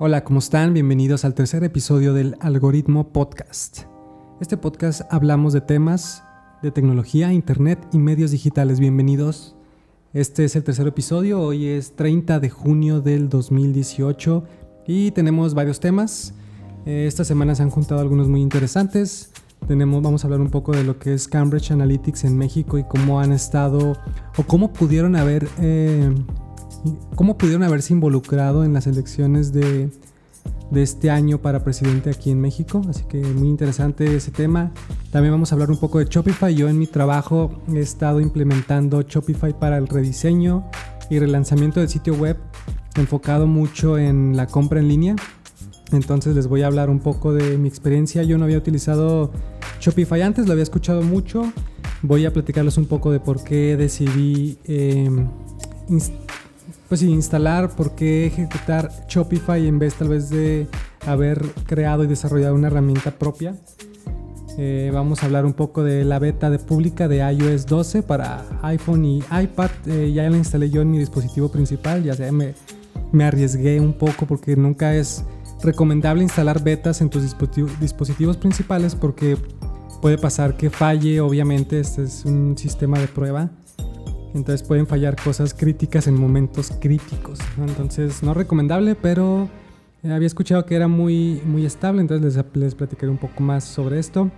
Hola, ¿cómo están? Bienvenidos al tercer episodio del Algoritmo Podcast. Este podcast hablamos de temas de tecnología, internet y medios digitales. Bienvenidos. Este es el tercer episodio, hoy es 30 de junio del 2018 y tenemos varios temas. Eh, esta semana se han juntado algunos muy interesantes. Tenemos, vamos a hablar un poco de lo que es Cambridge Analytics en México y cómo han estado o cómo pudieron haber eh, cómo pudieron haberse involucrado en las elecciones de, este año para presidente aquí en México. Así que muy interesante ese tema. También vamos a hablar un poco de Shopify. Yo en mi trabajo he estado implementando Shopify para el rediseño y relanzamiento del sitio web enfocado mucho en la compra en línea. Entonces les voy a hablar un poco de mi experiencia. Yo no había utilizado Shopify antes, lo había escuchado mucho. Voy a platicarles un poco de por qué decidí eh, pues instalar, por qué ejecutar Shopify en vez tal vez de haber creado y desarrollado una herramienta propia. Eh, vamos a hablar un poco de la beta de pública de iOS 12 para iPhone y iPad. Eh, ya la instalé yo en mi dispositivo principal, ya sea me, me arriesgué un poco porque nunca es recomendable instalar betas en tus dispositivos principales porque puede pasar que falle, obviamente este es un sistema de prueba entonces pueden fallar cosas críticas en momentos críticos. Entonces no recomendable, pero eh, había escuchado que era muy, muy estable, entonces les, les platicaré un poco más sobre esto.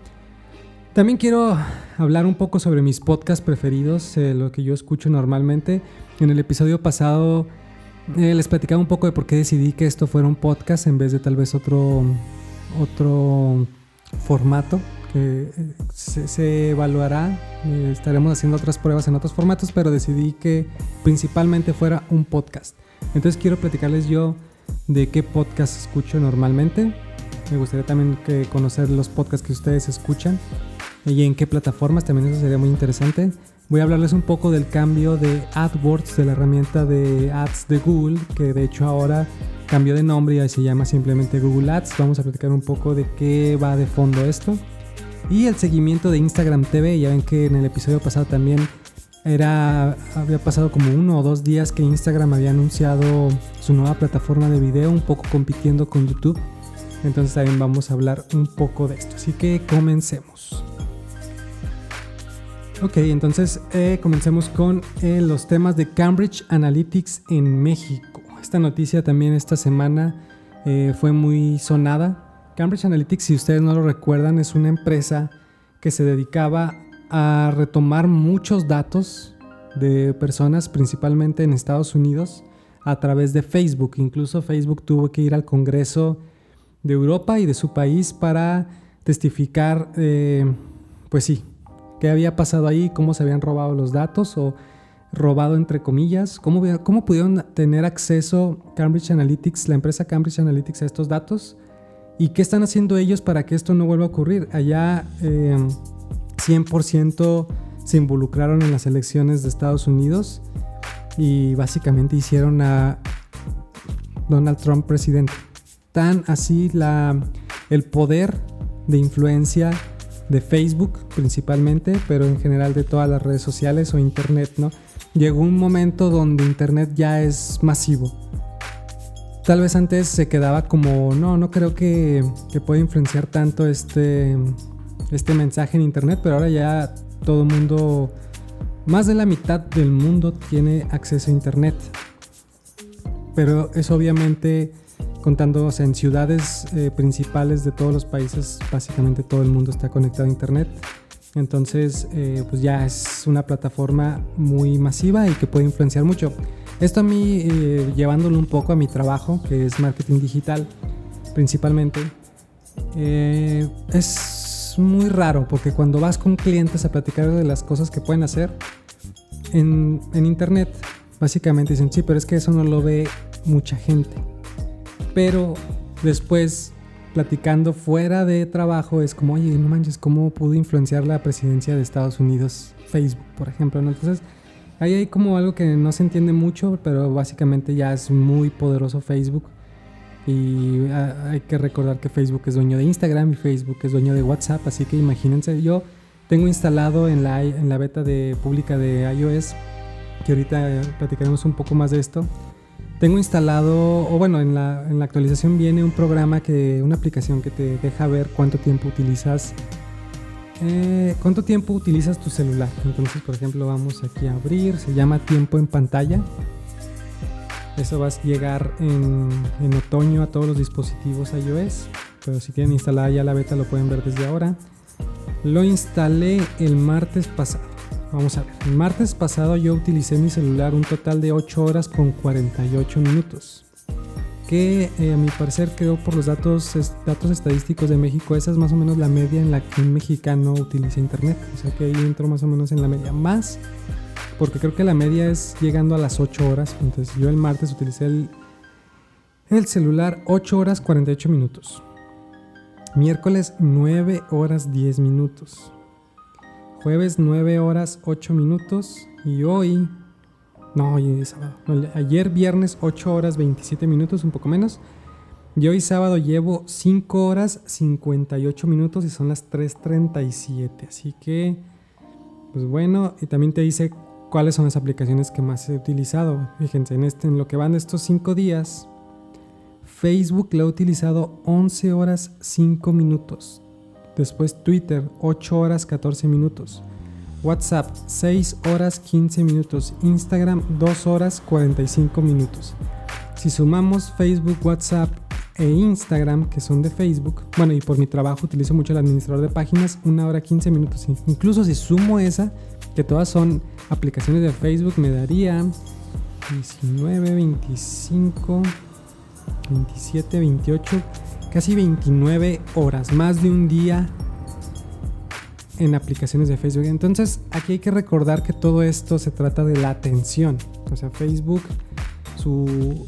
También quiero hablar un poco sobre mis podcasts preferidos, eh, lo que yo escucho normalmente. En el episodio pasado eh, les platicaba un poco de por qué decidí que esto fuera un podcast en vez de tal vez otro, otro formato que eh, se, evaluará. Eh, estaremos haciendo otras pruebas en otros formatos, pero decidí que principalmente fuera un podcast. Entonces quiero platicarles yo de qué podcast escucho normalmente. Me gustaría también que conocer los podcasts que ustedes escuchan y en qué plataformas, también eso sería muy interesante. Voy a hablarles un poco del cambio de AdWords, de la herramienta de ads de Google, que de hecho ahora cambió de nombre y se llama simplemente Google Ads. Vamos a platicar un poco de qué va de fondo esto. Y el seguimiento de Instagram TV, ya ven que en el episodio pasado también era había pasado como uno o dos días que Instagram había anunciado su nueva plataforma de video, un poco compitiendo con YouTube. Entonces también vamos a hablar un poco de esto. Así que comencemos. Ok, entonces eh, comencemos con eh, los temas de Cambridge Analytics en México. Esta noticia también esta semana eh, fue muy sonada Cambridge Analytics, si ustedes no lo recuerdan, es una empresa que se dedicaba a retomar muchos datos de personas, principalmente en Estados Unidos, a través de Facebook. Incluso Facebook tuvo que ir al Congreso de Europa y de su país para testificar, eh, pues sí, qué había pasado ahí, cómo se habían robado los datos o robado entre comillas, cómo, cómo pudieron tener acceso Cambridge Analytics, la empresa Cambridge Analytics a estos datos ¿Y qué están haciendo ellos para que esto no vuelva a ocurrir? Allá 100% eh, se involucraron en las elecciones de Estados Unidos y básicamente hicieron a Donald Trump presidente. Tan así la, el poder de influencia de Facebook principalmente, pero en general de todas las redes sociales o Internet, ¿no? Llegó un momento donde Internet ya es masivo Tal vez antes se quedaba como, no, no creo que, que pueda influenciar tanto este, este mensaje en Internet, pero ahora ya todo el mundo, más de la mitad del mundo tiene acceso a Internet. Pero es obviamente contando en ciudades eh, principales de todos los países, básicamente todo el mundo está conectado a Internet. Entonces, eh, pues ya es una plataforma muy masiva y que puede influenciar mucho. Esto a mí, eh, llevándolo un poco a mi trabajo, que es marketing digital principalmente, eh, es muy raro porque cuando vas con clientes a platicar de las cosas que pueden hacer en, internet, básicamente dicen, sí, pero es que eso no lo ve mucha gente. Pero después, platicando fuera de trabajo, es como, oye, no manches, ¿cómo pudo influenciar la presidencia de Estados Unidos Facebook, por ejemplo? ¿no? Entonces, Ahí hay como algo que no se entiende mucho, pero básicamente ya es muy poderoso Facebook. Y ah, hay que recordar que Facebook es dueño de Instagram y Facebook es dueño de WhatsApp, así que imagínense, yo tengo instalado en la, en la beta de pública de iOS, que ahorita platicaremos un poco más de esto. tengo instalado, o bueno, en la, en la actualización viene un programa que, una aplicación que te deja ver cuánto tiempo utilizas eh, ¿Cuánto tiempo utilizas tu celular? Entonces, por ejemplo, vamos aquí a abrir, se llama tiempo en pantalla. Eso va a llegar en, en otoño a todos los dispositivos iOS, pero si tienen instalada ya la beta lo pueden ver desde ahora. Lo instalé el martes pasado. Vamos a ver, el martes pasado yo utilicé mi celular un total de 8 horas con 48 minutos que eh, a mi parecer creo por los datos, datos estadísticos de México, esa es más o menos la media en la que un mexicano utiliza internet. O sea que ahí entro más o menos en la media. Más, porque creo que la media es llegando a las 8 horas. Entonces yo el martes utilicé el, el celular 8 horas 48 minutos. Miércoles 9 horas 10 minutos. Jueves 9 horas 8 minutos. Y hoy no, hoy es sábado. ayer viernes 8 horas 27 minutos, un poco menos. Y hoy sábado llevo 5 horas 58 minutos y son las 3.37. Así que, pues bueno, y también te dice cuáles son las aplicaciones que más he utilizado. Fíjense, en, este, en lo que van de estos 5 días, Facebook lo he utilizado 11 horas 5 minutos. Después Twitter 8 horas 14 minutos. WhatsApp 6 horas 15 minutos, Instagram 2 horas 45 minutos. Si sumamos Facebook, WhatsApp e Instagram, que son de Facebook, bueno, y por mi trabajo utilizo mucho el administrador de páginas, 1 hora 15 minutos. Incluso si sumo esa, que todas son aplicaciones de Facebook, me daría 19, 25, 27, 28, casi 29 horas, más de un día en aplicaciones de Facebook. Entonces, aquí hay que recordar que todo esto se trata de la atención. O sea, Facebook, su,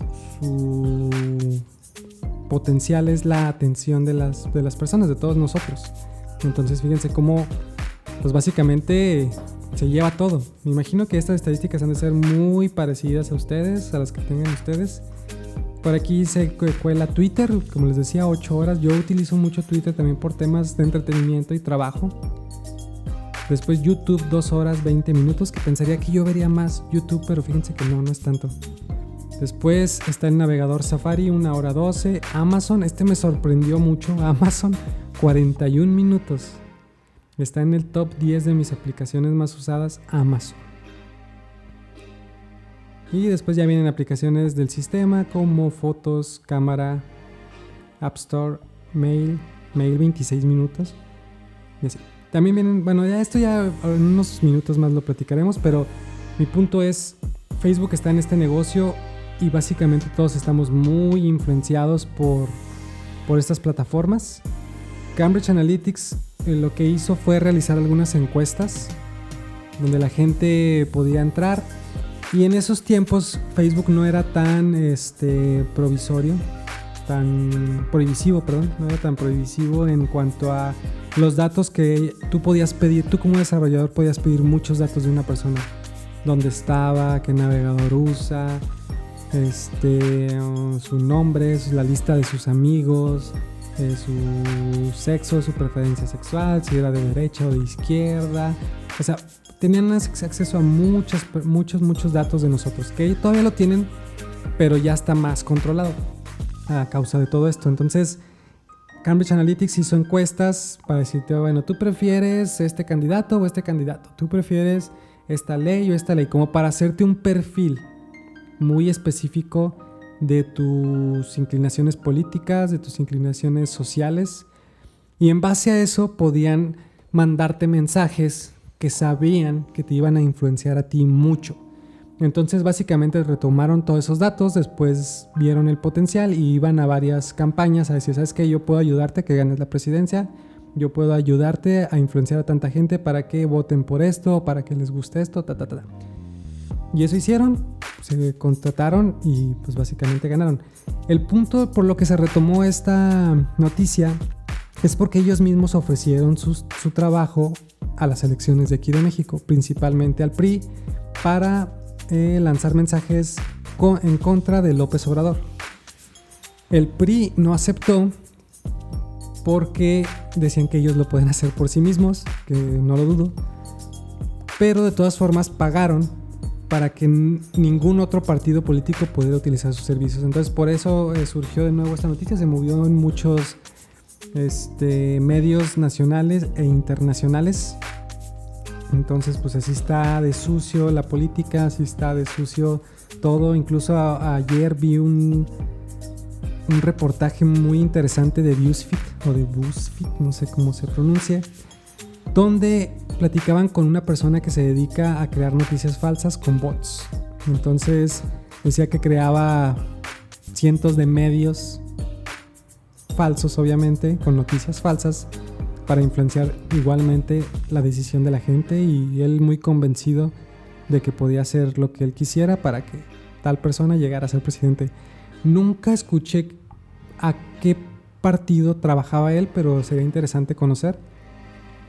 potencial es la atención de las, de las personas, de todos nosotros. Entonces, fíjense cómo, pues básicamente se lleva todo. Me imagino que estas estadísticas han de ser muy parecidas a ustedes, a las que tengan ustedes. Por aquí se cuela Twitter, como les decía, 8 horas. Yo utilizo mucho Twitter también por temas de entretenimiento y trabajo. Después YouTube 2 horas 20 minutos, que pensaría que yo vería más YouTube, pero fíjense que no, no es tanto. Después está el navegador Safari 1 hora 12. Amazon, este me sorprendió mucho. Amazon 41 minutos. Está en el top 10 de mis aplicaciones más usadas Amazon. Y después ya vienen aplicaciones del sistema como fotos, cámara, App Store, mail, mail 26 minutos. Y así. También vienen, bueno, ya esto ya en unos minutos más lo platicaremos, pero mi punto es, Facebook está en este negocio y básicamente todos estamos muy influenciados por, por estas plataformas. Cambridge Analytics eh, lo que hizo fue realizar algunas encuestas donde la gente podía entrar y en esos tiempos Facebook no era tan este, provisorio, tan prohibitivo, perdón, no era tan prohibitivo en cuanto a los datos que tú podías pedir, tú como desarrollador podías pedir muchos datos de una persona. Dónde estaba, qué navegador usa, este, su nombre, la lista de sus amigos, eh, su sexo, su preferencia sexual, si era de derecha o de izquierda. O sea, tenían acceso a muchos, muchos, muchos datos de nosotros, que todavía lo tienen, pero ya está más controlado a causa de todo esto. Entonces, Cambridge Analytics hizo encuestas para decirte, bueno, tú prefieres este candidato o este candidato, tú prefieres esta ley o esta ley, como para hacerte un perfil muy específico de tus inclinaciones políticas, de tus inclinaciones sociales. Y en base a eso podían mandarte mensajes que sabían que te iban a influenciar a ti mucho. Entonces básicamente retomaron todos esos datos, después vieron el potencial y iban a varias campañas a decir, ¿sabes qué? Yo puedo ayudarte a que ganes la presidencia, yo puedo ayudarte a influenciar a tanta gente para que voten por esto, para que les guste esto, ta, ta, ta. Y eso hicieron, se contrataron y pues básicamente ganaron. El punto por lo que se retomó esta noticia es porque ellos mismos ofrecieron su, su trabajo a las elecciones de aquí de México, principalmente al PRI, para eh, lanzar mensajes en contra de López Obrador. El PRI no aceptó porque decían que ellos lo pueden hacer por sí mismos, que no lo dudo, pero de todas formas pagaron para que ningún otro partido político pudiera utilizar sus servicios. Entonces por eso eh, surgió de nuevo esta noticia, se movió en muchos este, medios nacionales e internacionales. Entonces pues así está de sucio la política, así está de sucio todo. Incluso ayer vi un, un reportaje muy interesante de BuzzFeed o de BuzzFeed, no sé cómo se pronuncia, donde platicaban con una persona que se dedica a crear noticias falsas con bots. Entonces decía que creaba cientos de medios falsos, obviamente, con noticias falsas para influenciar igualmente la decisión de la gente y él muy convencido de que podía hacer lo que él quisiera para que tal persona llegara a ser presidente. Nunca escuché a qué partido trabajaba él, pero sería interesante conocer.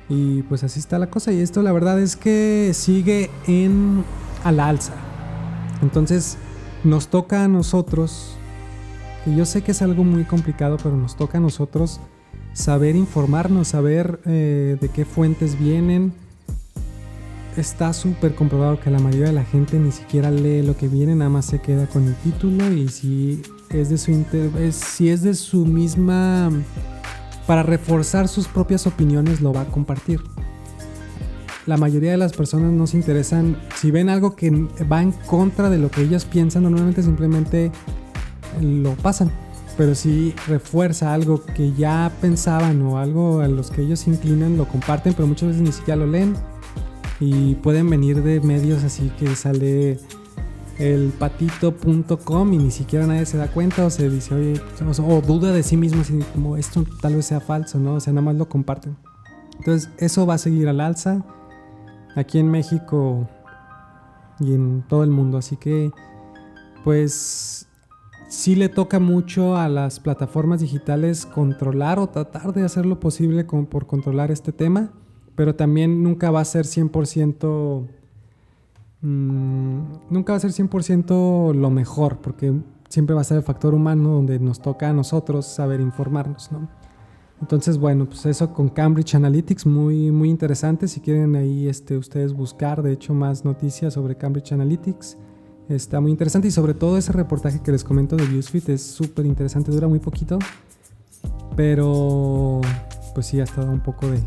Y pues así está la cosa. Y esto la verdad es que sigue en al alza. Entonces nos toca a nosotros, y yo sé que es algo muy complicado, pero nos toca a nosotros saber informarnos, saber eh, de qué fuentes vienen. Está súper comprobado que la mayoría de la gente ni siquiera lee lo que viene, nada más se queda con el título y si es de su si es de su misma para reforzar sus propias opiniones lo va a compartir. La mayoría de las personas no se interesan, si ven algo que va en contra de lo que ellos piensan, normalmente simplemente lo pasan. Pero si refuerza algo que ya pensaban o algo a los que ellos se inclinan, lo comparten, pero muchas veces ni siquiera lo leen. Y pueden venir de medios así que sale el patito.com y ni siquiera nadie se da cuenta o se dice, oye, o, duda de sí mismo, así como esto tal vez sea falso, ¿no? O sea, nada más lo comparten. Entonces, eso va a seguir al alza aquí en México y en todo el mundo. Así que, pues, sí le toca mucho a las plataformas digitales controlar o tratar de hacer lo posible por controlar este tema, pero también nunca va a ser 100% Mm, nunca va a ser 100% lo mejor, porque siempre va a ser el factor humano donde nos toca a nosotros saber informarnos, ¿no? Entonces, bueno, pues eso con Cambridge Analytics, muy, muy interesante. Si quieren ahí este, ustedes buscar, de hecho, más noticias sobre Cambridge Analytics, está muy interesante. Y sobre todo ese reportaje que les comento de BuzzFeed es súper interesante, dura muy poquito, pero pues sí, ha estado un poco de,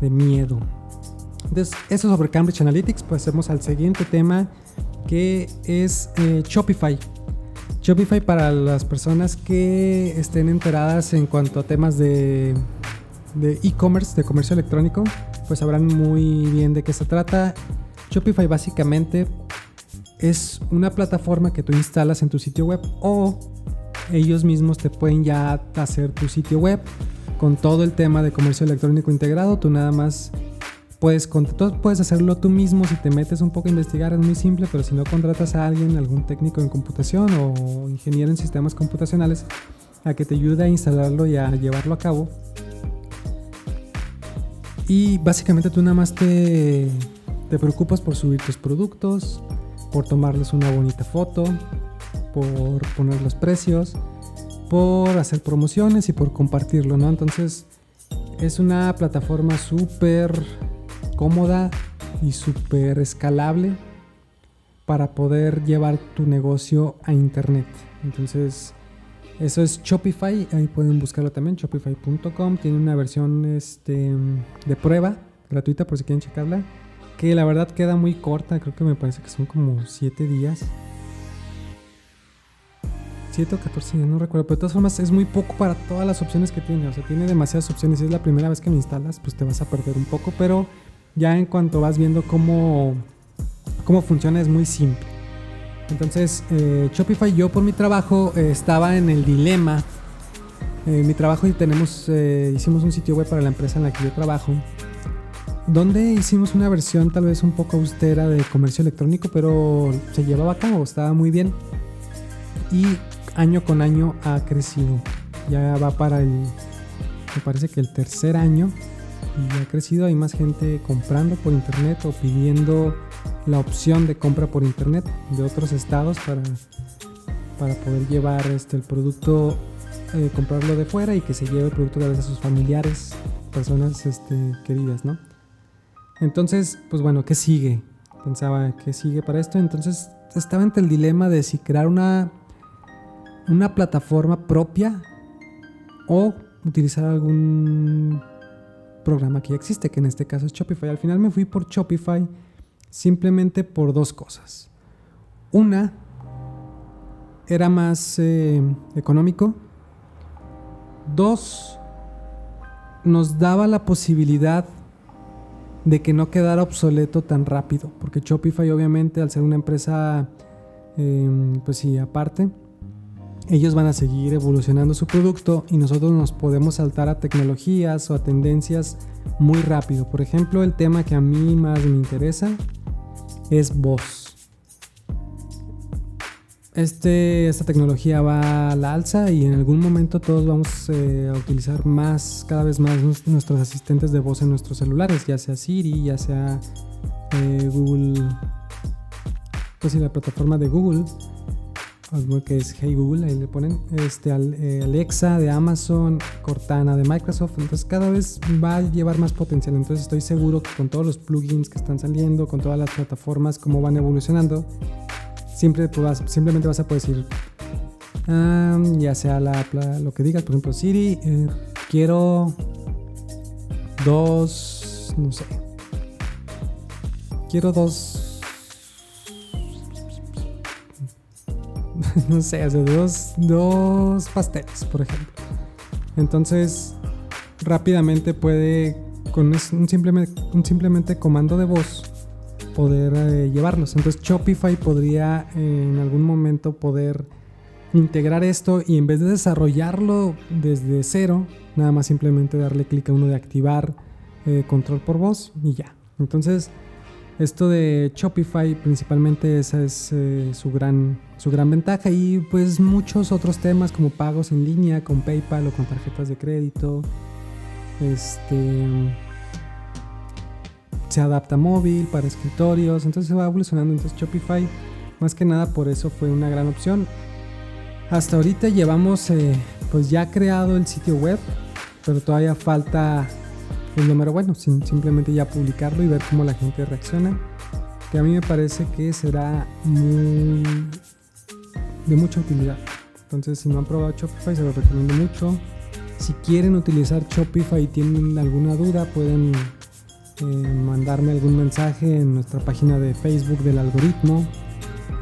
de miedo. Entonces, eso sobre Cambridge Analytics. Pasemos al siguiente tema que es eh, Shopify. Shopify para las personas que estén enteradas en cuanto a temas de e-commerce, de, comercio electrónico, pues sabrán muy bien de qué se trata. Shopify básicamente es una plataforma que tú instalas en tu sitio web o ellos mismos te pueden ya hacer tu sitio web con todo el tema de comercio electrónico integrado. Tú nada más Puedes, puedes hacerlo tú mismo si te metes un poco a investigar, es muy simple, pero si no contratas a alguien, algún técnico en computación o ingeniero en sistemas computacionales, a que te ayude a instalarlo y a llevarlo a cabo. Y básicamente tú nada más te, te preocupas por subir tus productos, por tomarles una bonita foto, por poner los precios, por hacer promociones y por compartirlo, ¿no? Entonces es una plataforma súper cómoda y súper escalable para poder llevar tu negocio a internet. Entonces, eso es Shopify, ahí pueden buscarlo también, shopify.com. Tiene una versión este, de prueba gratuita por si quieren checarla, que la verdad queda muy corta, creo que me parece que son como 7 días. 7 o 14 días, no recuerdo, pero de todas formas es muy poco para todas las opciones que tiene, o sea, tiene demasiadas opciones. Si es la primera vez que lo instalas, pues te vas a perder un poco, pero ya en cuanto vas viendo cómo, cómo funciona es muy simple. Entonces, eh, Shopify, yo por mi trabajo eh, estaba en el dilema. En mi trabajo y tenemos, eh, hicimos un sitio web para la empresa en la que yo trabajo, donde hicimos una versión tal vez un poco austera de comercio electrónico, pero se llevaba a cabo, estaba muy bien. Y año con año ha crecido. Ya va para el, me parece que el tercer año y ha crecido, hay más gente comprando por internet o pidiendo la opción de compra por internet de otros estados para, para poder llevar este, el producto, eh, comprarlo de fuera y que se lleve el producto a sus familiares, personas este, queridas, ¿no? Entonces, pues bueno, ¿qué sigue? pensaba que sigue para esto. Entonces estaba entre el dilema de si crear una, una plataforma propia o utilizar algún programa que ya existe, que en este caso es Shopify. Al final me fui por Shopify simplemente por dos cosas. Una, era más eh, económico. Dos, nos daba la posibilidad de que no quedara obsoleto tan rápido, porque Shopify obviamente al ser una empresa, em, pues sí, aparte, ellos van a seguir evolucionando su producto y nosotros nos podemos saltar a tecnologías o a tendencias muy rápido. Por ejemplo, el tema que a mí más me interesa es voz. Este, esta tecnología va a la alza y en algún momento todos vamos eh, a utilizar más, cada vez más nuestros asistentes de voz en nuestros celulares, ya sea Siri, ya sea eh, Google, pues sí, la plataforma de Google, que es Hey Google, ahí le ponen, este, eh, Alexa de Amazon, Cortana de Microsoft, entonces cada vez va a llevar más potencial, entonces estoy seguro que con todos los plugins que están saliendo, con todas las plataformas, cómo van evolucionando, siempre simplemente vas a poder decir, ya sea lo que digas, por ejemplo, Siri, eh, quiero dos, no sé, quiero dos, no sé, o dos, dos pasteles, por ejemplo. Entonces, rápidamente puede, con un simplemente, un simplemente comando de voz, poder eh, llevarlos. Entonces Shopify podría eh, en algún momento poder integrar esto y en vez de desarrollarlo desde cero, nada más simplemente darle clic a uno de activar eh, control por voz y ya. Entonces esto de Shopify principalmente esa es su, gran, su gran ventaja y pues muchos otros temas como pagos en línea con PayPal o con tarjetas de crédito. Este se adapta móvil, para escritorios, entonces se va evolucionando. Entonces Shopify, más que nada por eso fue una gran opción. Hasta ahorita llevamos eh, pues ya creado el sitio web, pero todavía falta el número bueno, sin, simplemente ya publicarlo y ver cómo la gente reacciona. Que a mí me parece que será muy de mucha utilidad. Entonces, si no han probado Shopify, se lo recomiendo mucho. Si quieren utilizar Shopify y tienen alguna duda, pueden eh, mandarme algún mensaje en nuestra página de Facebook del algoritmo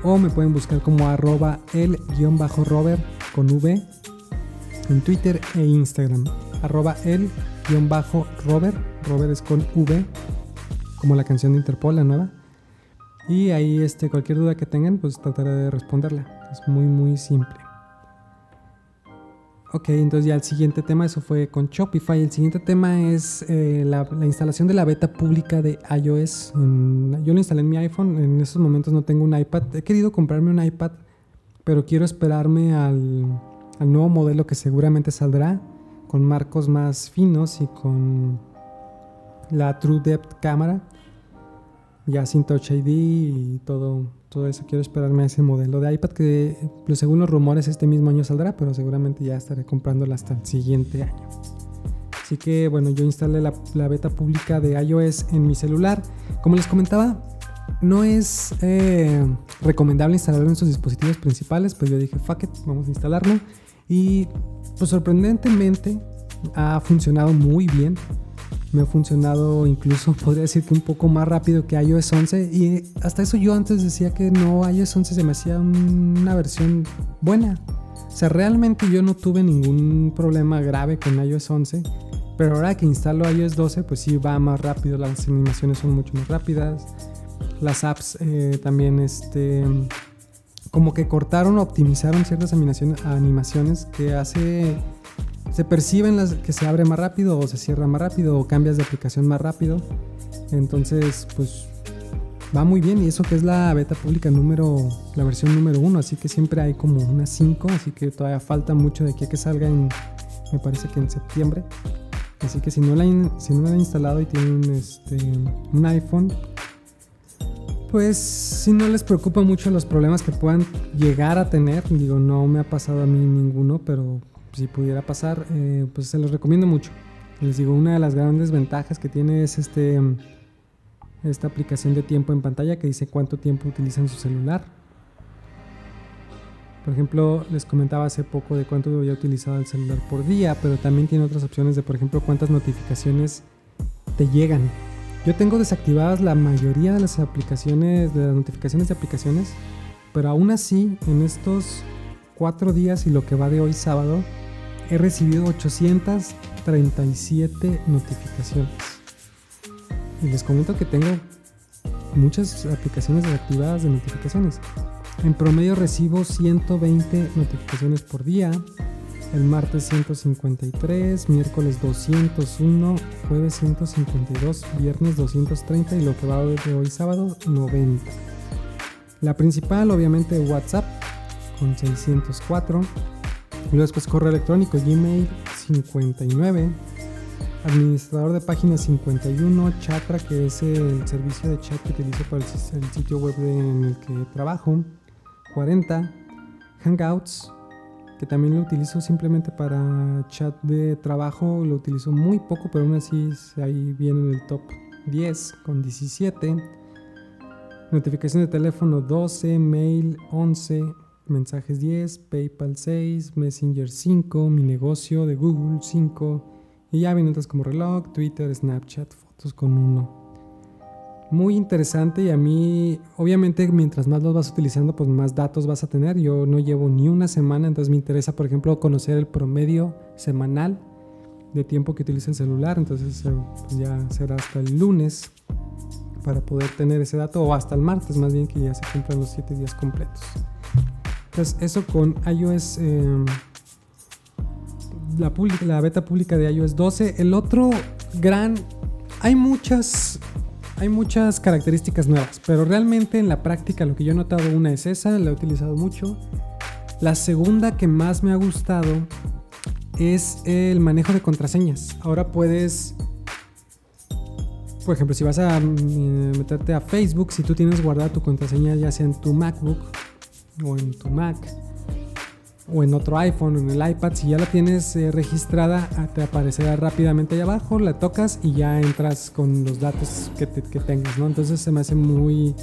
o me pueden buscar como arroba el-rover con V en Twitter e Instagram. Arroba el-rover rover es con V como la canción de Interpol la nueva. Y ahí este, cualquier duda que tengan pues trataré de responderla. Es muy muy simple Ok, entonces ya el siguiente tema, eso fue con Shopify. El siguiente tema es eh, la, instalación de la beta pública de iOS. yo lo instalé en mi iPhone, en estos momentos no tengo un iPad. He querido comprarme un iPad, pero quiero esperarme al, al nuevo modelo que seguramente saldrá, con marcos más finos y con la True Depth cámara, ya sin Touch ID y todo todo eso. Quiero esperarme a ese modelo de iPad que, pues, según los rumores, este mismo año saldrá, pero seguramente ya estaré comprándola hasta el siguiente año. Así que bueno, yo instalé la, beta pública de iOS en mi celular. Como les comentaba, no es eh, recomendable instalarlo en sus dispositivos principales, pues yo dije, fuck it, vamos a instalarlo. Y pues sorprendentemente ha funcionado muy bien me ha funcionado incluso podría decir que un poco más rápido que iOS 11 y hasta eso yo antes decía que no iOS 11 se me hacía una versión buena. O sea, realmente yo no tuve ningún problema grave con iOS 11, pero ahora que instalo iOS 12 pues sí va más rápido, las animaciones son mucho más rápidas, las apps eh, también este como que cortaron optimizaron ciertas animaciones que hace se perciben las que se abre más rápido o se cierra más rápido o cambias de aplicación más rápido. Entonces, pues va muy bien y eso que es la beta pública número, la versión número uno, así que siempre hay como unas 5, así que todavía falta mucho de aquí a que salga en, me parece que en septiembre. Así que si no la, si no la han instalado y tienen este, un iPhone, pues si no les preocupa mucho los problemas que puedan llegar a tener, digo, no me ha pasado a mí ninguno, pero si pudiera pasar, eh, pues se los recomiendo mucho. Les digo, una de las grandes ventajas que tiene es este esta aplicación de tiempo en pantalla que dice cuánto tiempo utilizan su celular. Por ejemplo, les comentaba hace poco de cuánto había utilizado el celular por día, pero también tiene otras opciones de, por ejemplo, cuántas notificaciones te llegan. Yo tengo desactivadas la mayoría de las aplicaciones, de las notificaciones de aplicaciones, pero aún así, en estos cuatro días y lo que va de hoy sábado, he recibido 837 notificaciones. Y les comento que tengo muchas aplicaciones desactivadas de notificaciones. En promedio recibo 120 notificaciones por día. El martes 153, miércoles 201, jueves 152, viernes 230 y lo que va de hoy sábado 90. La principal obviamente WhatsApp con 604. Y después correo electrónico Gmail 59 administrador de páginas 51, Chatra, que es el servicio de chat que utilizo para el, sitio web en el que trabajo, 40, Hangouts, que también lo utilizo simplemente para chat de trabajo, lo utilizo muy poco, pero aún así ahí viene en el top 10 con 17, notificación de teléfono 12, mail 11, mensajes 10, PayPal 6, Messenger 5, mi negocio de Google 5, y ya otras como reloj, Twitter, Snapchat, fotos con uno. Muy interesante y a mí, obviamente, mientras más los vas utilizando, pues más datos vas a tener. Yo no llevo ni una semana, entonces me interesa, por ejemplo, conocer el promedio semanal de tiempo que utiliza el celular. Entonces eh, pues ya será hasta el lunes para poder tener ese dato, o hasta el martes más bien, que ya se cumplan los 7 días completos. Eso con iOS. Eh, la, la beta pública de iOS 12. El otro gran... Hay muchas hay muchas características nuevas, pero realmente en la práctica lo que yo he notado una es esa, la he utilizado mucho. La segunda que más me ha gustado es el manejo de contraseñas. Ahora puedes, por ejemplo, si vas a mm, meterte a Facebook, si tú tienes guardada tu contraseña ya sea en tu MacBook o en tu Mac, o en otro iPhone o en el iPad, si ya la tienes eh, registrada, ah, te aparecerá rápidamente ahí abajo, la tocas y ya entras con los datos que, tengas, ¿no? Entonces se me hace muy,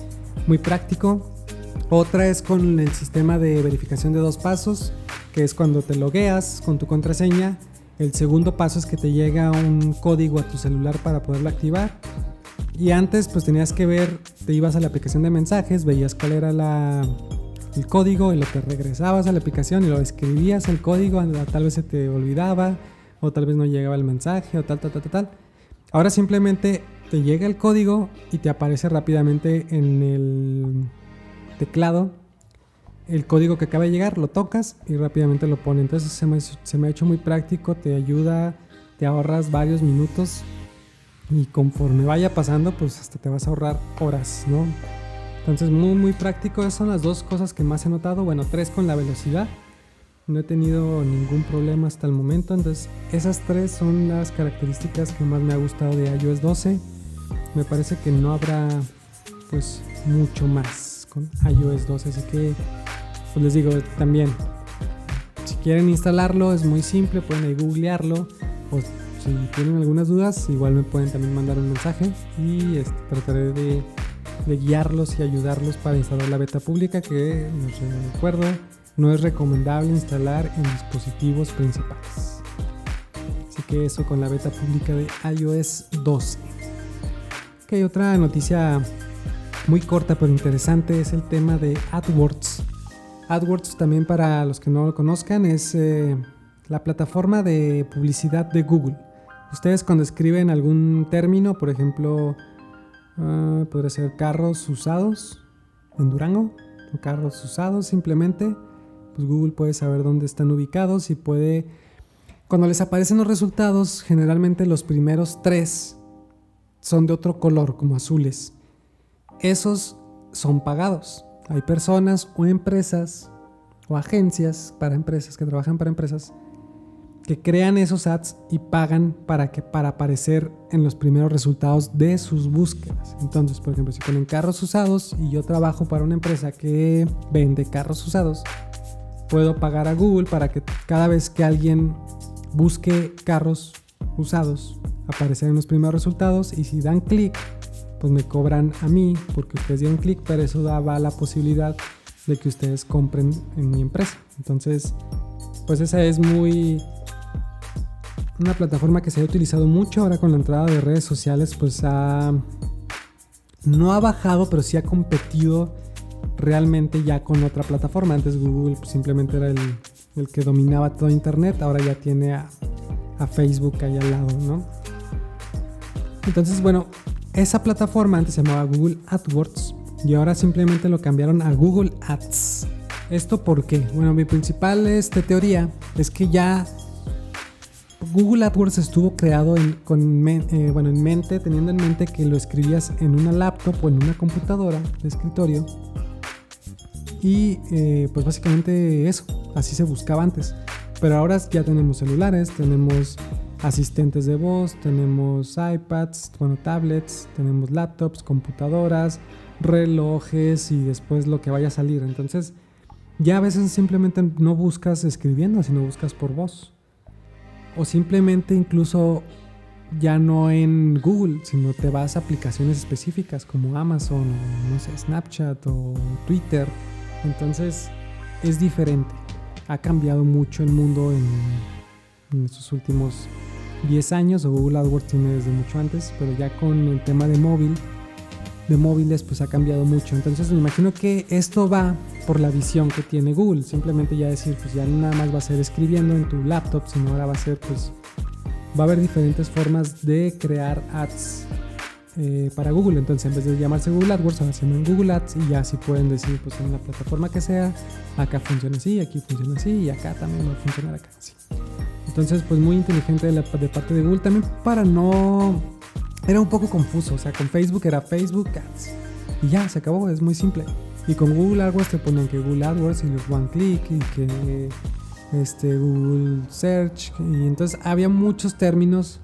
muy práctico. Otra es con el sistema de verificación de dos pasos, que es cuando te logueas con tu contraseña. El segundo paso es que te llega un código a tu celular para poderlo activar. Y antes pues tenías que ver, te ibas a la aplicación de mensajes, veías cuál era la, el código y lo que regresabas a la aplicación y lo escribías el código, tal vez se te olvidaba o tal vez no llegaba el mensaje o tal, tal, tal, tal. Ahora simplemente te llega el código y te aparece rápidamente en el teclado el código que acaba de llegar, lo tocas y rápidamente lo pone. Entonces se me, se me ha hecho muy práctico, te ayuda, te ahorras varios minutos y conforme vaya pasando, pues hasta te vas a ahorrar horas, ¿no? Entonces muy muy práctico, esas son las dos cosas que más he notado. Bueno, tres con la velocidad. No he tenido ningún problema hasta el momento. Entonces esas tres son las características que más me ha gustado de iOS 12. Me parece que no habrá pues mucho más con iOS 12. Así que pues les digo también, si quieren instalarlo es muy simple, pueden ahí googlearlo. O si tienen algunas dudas, igual me pueden también mandar un mensaje y este, trataré de de guiarlos y ayudarlos para instalar la beta pública que, les recuerdo, no es recomendable instalar en dispositivos principales. Así que eso con la beta pública de iOS 12. Ok, otra noticia muy corta pero interesante es el tema de AdWords. AdWords también para los que no lo conozcan es eh, la plataforma de publicidad de Google. Ustedes cuando escriben algún término, por ejemplo, Uh, podría ser carros usados en Durango o carros usados simplemente. Pues Google puede saber dónde están ubicados y puede... Cuando les aparecen los resultados, generalmente los primeros tres son de otro color, como azules. Esos son pagados. Hay personas o empresas o agencias para empresas que trabajan para empresas que crean esos ads y pagan para que para aparecer en los primeros resultados de sus búsquedas. Entonces, por ejemplo, si ponen carros usados y yo trabajo para una empresa que vende carros usados, puedo pagar a Google para que cada vez que alguien busque carros usados, aparecer en los primeros resultados y si dan clic, pues me cobran a mí porque ustedes dieron clic, pero eso daba la posibilidad de que ustedes compren en mi empresa. Entonces, pues esa es muy una plataforma que se ha utilizado mucho ahora con la entrada de redes sociales, pues ha no ha bajado, pero sí ha competido realmente ya con otra plataforma. Antes Google simplemente era el, que dominaba todo Internet, ahora ya tiene a, a Facebook ahí al lado, ¿no? Entonces, bueno, esa plataforma antes se llamaba Google AdWords y ahora simplemente lo cambiaron a Google Ads. ¿Esto por qué? Bueno, mi principal este, teoría es que ya Google AdWords estuvo creado en, eh, bueno, en mente, teniendo en mente que lo escribías en una laptop o en una computadora de escritorio. Y eh, pues básicamente eso, así se buscaba antes. Pero ahora ya tenemos celulares, tenemos asistentes de voz, tenemos iPads, bueno, tablets, tenemos laptops, computadoras, relojes y después lo que vaya a salir. Entonces, ya a veces simplemente no buscas escribiendo, sino buscas por voz. O simplemente incluso ya no en Google, sino te vas a aplicaciones específicas como Amazon, o no sé, Snapchat o Twitter. Entonces, es diferente. Ha cambiado mucho el mundo en, en estos últimos 10 años, o Google AdWords tiene desde mucho antes, pero ya con el tema de móvil, de móviles, pues ha cambiado mucho. Entonces me imagino que esto va por la visión que tiene Google. Simplemente ya decir, pues ya nada más va a ser escribiendo en tu laptop, sino ahora va a ser, pues, va a haber diferentes formas de crear ads eh, para Google. Entonces, en vez de llamarse Google AdWords, ahora se llaman Google Ads y ya así pueden decir, pues en la plataforma que sea, acá funciona así, aquí funciona así y acá también va a funcionar acá así. Entonces, pues muy inteligente de, de parte de Google también para no... Era un poco confuso, o sea, con Facebook era Facebook Ads. Y ya, se acabó, es muy simple. Y con Google AdWords te ponen que Google AdWords y los One Click y que este, Google Search. Y entonces había muchos términos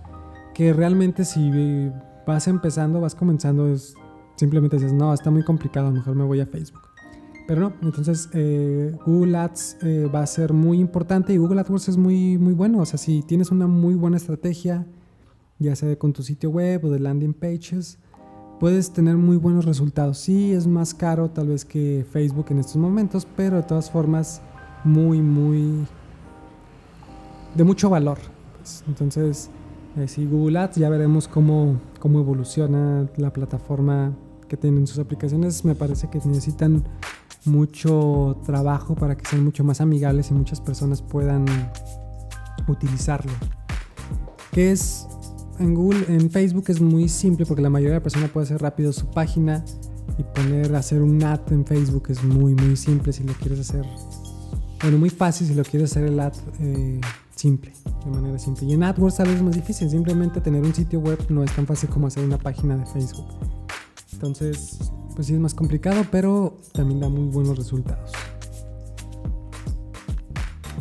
que realmente si vas empezando, vas comenzando, es, simplemente dices, no, está muy complicado, mejor me voy a Facebook. Pero no, entonces eh, Google Ads eh, va a ser muy importante y Google AdWords es muy, muy bueno. O sea, si tienes una muy buena estrategia, ya sea con tu sitio web o de landing pages, puedes tener muy buenos resultados. Sí, es más caro tal vez que Facebook en estos momentos, pero de todas formas muy, muy... de mucho valor. Pues. entonces, eh, si Google Ads, ya veremos cómo, cómo evoluciona la plataforma que tienen sus aplicaciones. Me parece que necesitan mucho trabajo para que sean mucho más amigables y muchas personas puedan utilizarlo. Que es en Google, en Facebook es muy simple porque la mayoría de personas puede hacer rápido su página y poner, hacer un ad en Facebook es muy, muy simple si lo quieres hacer. Bueno, muy fácil si lo quieres hacer el ad eh, simple, de manera simple. Y en AdWords tal vez es más difícil, simplemente tener un sitio web no es tan fácil como hacer una página de Facebook. Entonces, pues sí es más complicado, pero también da muy buenos resultados.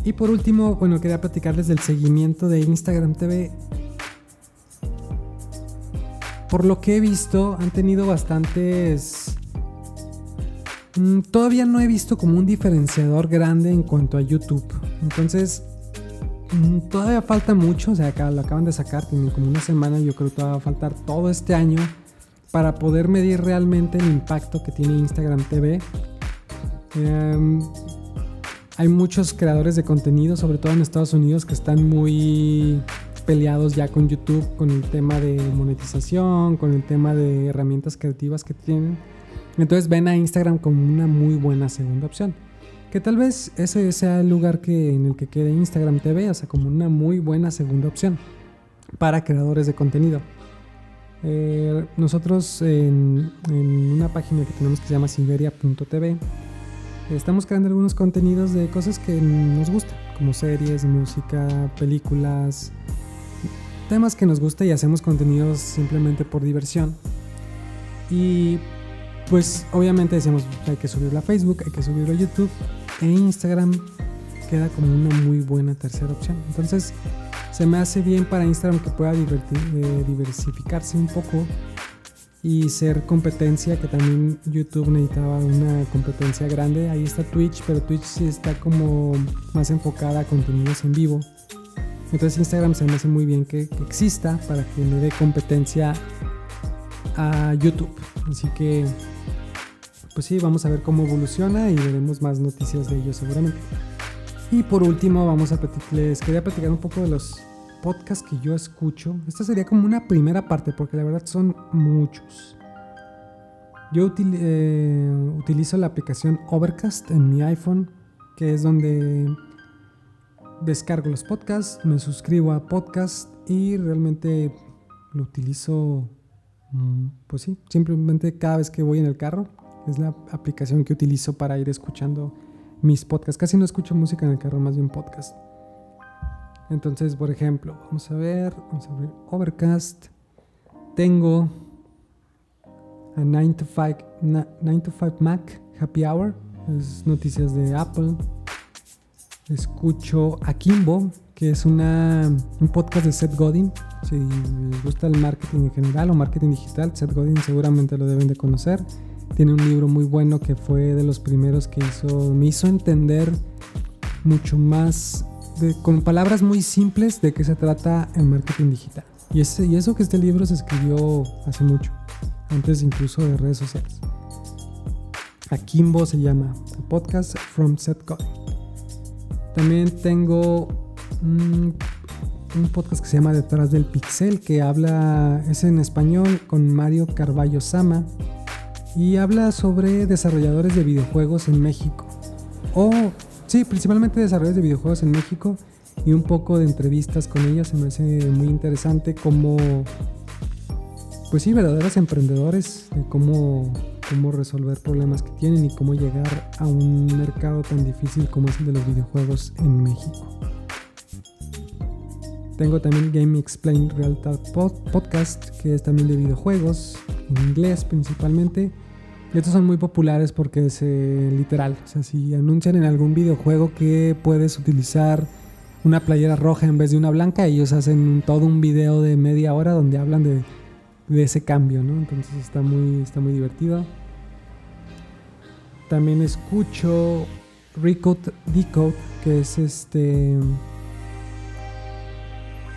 Y por último, bueno, quería platicarles del seguimiento de Instagram TV. Por lo que he visto, han tenido bastantes... Mm, todavía no he visto como un diferenciador grande en cuanto a YouTube. Entonces, mm, todavía falta mucho. O sea, acá lo acaban de sacar, tienen como una semana. Yo creo que va a faltar todo este año para poder medir realmente el impacto que tiene Instagram TV. Em, hay muchos creadores de contenido, sobre todo en Estados Unidos, que están muy peleados ya con YouTube, con el tema de monetización, con el tema de herramientas creativas que tienen. Entonces ven a Instagram como una muy buena segunda opción. Que tal vez ese sea el lugar que, en el que quede Instagram TV, o sea, como una muy buena segunda opción para creadores de contenido. Eh, nosotros en, una página que tenemos que se llama siberia.tv estamos creando algunos contenidos de cosas que nos gustan, como series, música, películas, temas que nos gusta y hacemos contenidos simplemente por diversión. Y pues obviamente decimos hay que subirlo a Facebook, hay que subirlo a YouTube e Instagram queda como una muy buena tercera opción. Entonces se me hace bien para Instagram que pueda eh, diversificarse un poco y ser competencia, que también YouTube necesitaba una competencia grande. Ahí está Twitch, pero Twitch sí está como más enfocada a contenidos en vivo. Entonces Instagram se me hace muy bien que, exista para que me dé competencia a YouTube. Así que, pues sí, vamos a ver cómo evoluciona y veremos más noticias de ellos seguramente. Y por último, vamos a les quería platicar un poco de los podcasts que yo escucho. Esta sería como una primera parte, porque la verdad son muchos. Yo eh, utilizo la aplicación Overcast en mi iPhone, que es donde descargo los podcasts, me suscribo a podcast y realmente lo utilizo, mm, pues sí, simplemente cada vez que voy en el carro. Es la aplicación que utilizo para ir escuchando mis podcasts. Casi no escucho música en el carro, más bien podcast. Entonces, por ejemplo, vamos a ver, vamos a abrir Overcast. Tengo a 9 to 5, 9 to 5 Mac Happy Hour, es noticias de Apple. Escucho a que es un podcast de Seth Godin. Si les gusta el marketing en general o marketing digital, Seth Godin seguramente lo deben de conocer. Tiene un libro muy bueno que fue de los primeros que me hizo entender mucho más, con palabras muy simples, de qué se trata el marketing digital. Y, ese, y eso que este libro se escribió hace mucho, antes incluso de redes sociales. Akimbo se llama, podcast from Seth Godin. También tengo un, podcast que se llama Detrás del Pixel, que habla, es en español, con Mario Carballo Sama y habla sobre desarrolladores de videojuegos en México. O, sí, principalmente desarrolladores de videojuegos en México y un poco de entrevistas con ellos. Se me hace muy interesante como, pues sí, verdaderos emprendedores, de cómo, cómo resolver problemas que tienen y cómo llegar a un mercado tan difícil como es el de los videojuegos en México. Tengo también Game Explain Real Talk Podcast, que es también de videojuegos, en inglés principalmente. Y estos son muy populares porque es eh, literal. O sea, si anuncian en algún videojuego que puedes utilizar una playera roja en vez de una blanca, ellos hacen todo un video de media hora donde hablan de, de ese cambio, ¿no? Entonces está muy, está muy divertido. También escucho Recode Decode, que es este.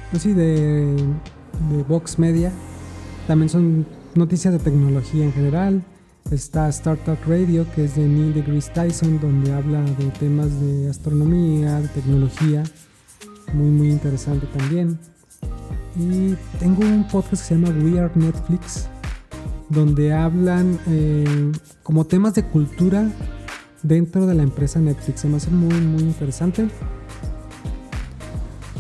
Pues sí, de, de Vox Media. También son noticias de tecnología en general. Está Startup Radio, que es de Neil deGrasse Tyson, donde habla de temas de astronomía, de tecnología. Muy, muy interesante también. Y tengo un podcast que se llama We Are Netflix, donde hablan eh, como temas de cultura dentro de la empresa Netflix. Se me hace muy, muy interesante.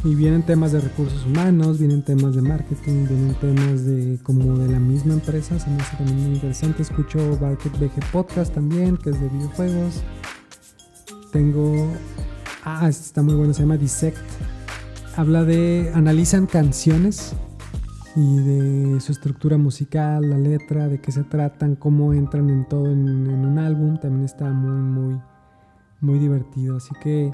Y vienen temas de recursos humanos, vienen temas de marketing, vienen temas de como de la misma empresa, se me hace también muy interesante. Escucho Barket BG Podcast también, que es de videojuegos. Tengo. Ah, este está muy bueno, se llama Dissect. Habla de. Analizan canciones y de su estructura musical, la letra, de qué se tratan, cómo entran en todo en, un álbum. También está muy, muy, muy divertido. Así que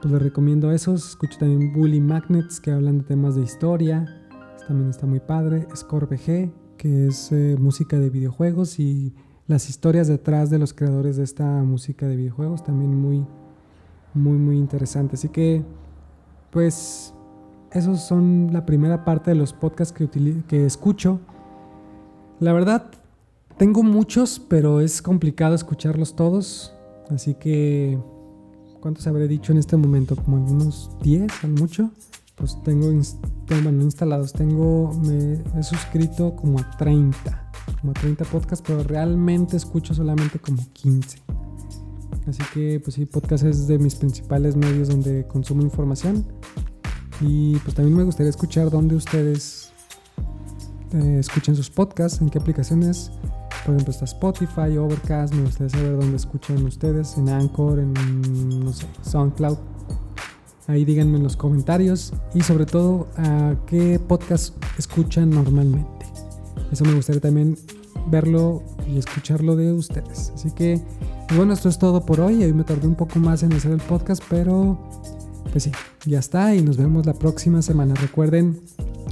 pues les recomiendo esos. Escucho también Bully Magnets que hablan de temas de historia. También está muy padre. Score VG, que es eh, música de videojuegos y las historias detrás de los creadores de esta música de videojuegos. También muy, muy, muy interesante. Así que, pues, esos son la primera parte de los podcasts que, escucho. La verdad, tengo muchos, pero es complicado escucharlos todos. Así que ¿cuántos habré dicho en este momento? Como algunos 10 al mucho. Pues tengo, bueno, instalados, tengo, me he suscrito como a 30, como a 30 podcasts, pero realmente escucho solamente como 15. Así que, pues sí, podcast es de mis principales medios donde consumo información. Y pues también me gustaría escuchar dónde ustedes eh, escuchan sus podcasts, en qué aplicaciones por ejemplo, está Spotify, Overcast. Me gustaría saber dónde escuchan ustedes, en Anchor, en no sé, SoundCloud. Ahí díganme en los comentarios y sobre todo a qué podcast escuchan normalmente. Eso me gustaría también verlo y escucharlo de ustedes. Así que, bueno, esto es todo por hoy. Hoy me tardé un poco más en hacer el podcast, pero pues sí, ya está y nos vemos la próxima semana. Recuerden,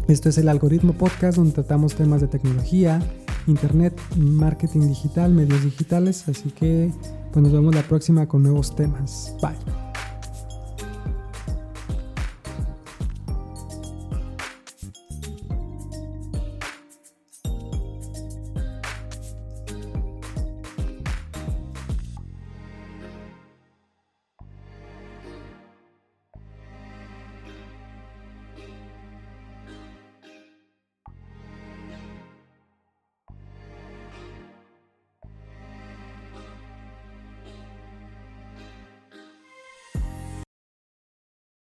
esto es el algoritmo podcast donde tratamos temas de tecnología, internet, marketing digital, medios digitales. Así que pues nos vemos la próxima con nuevos temas. Bye.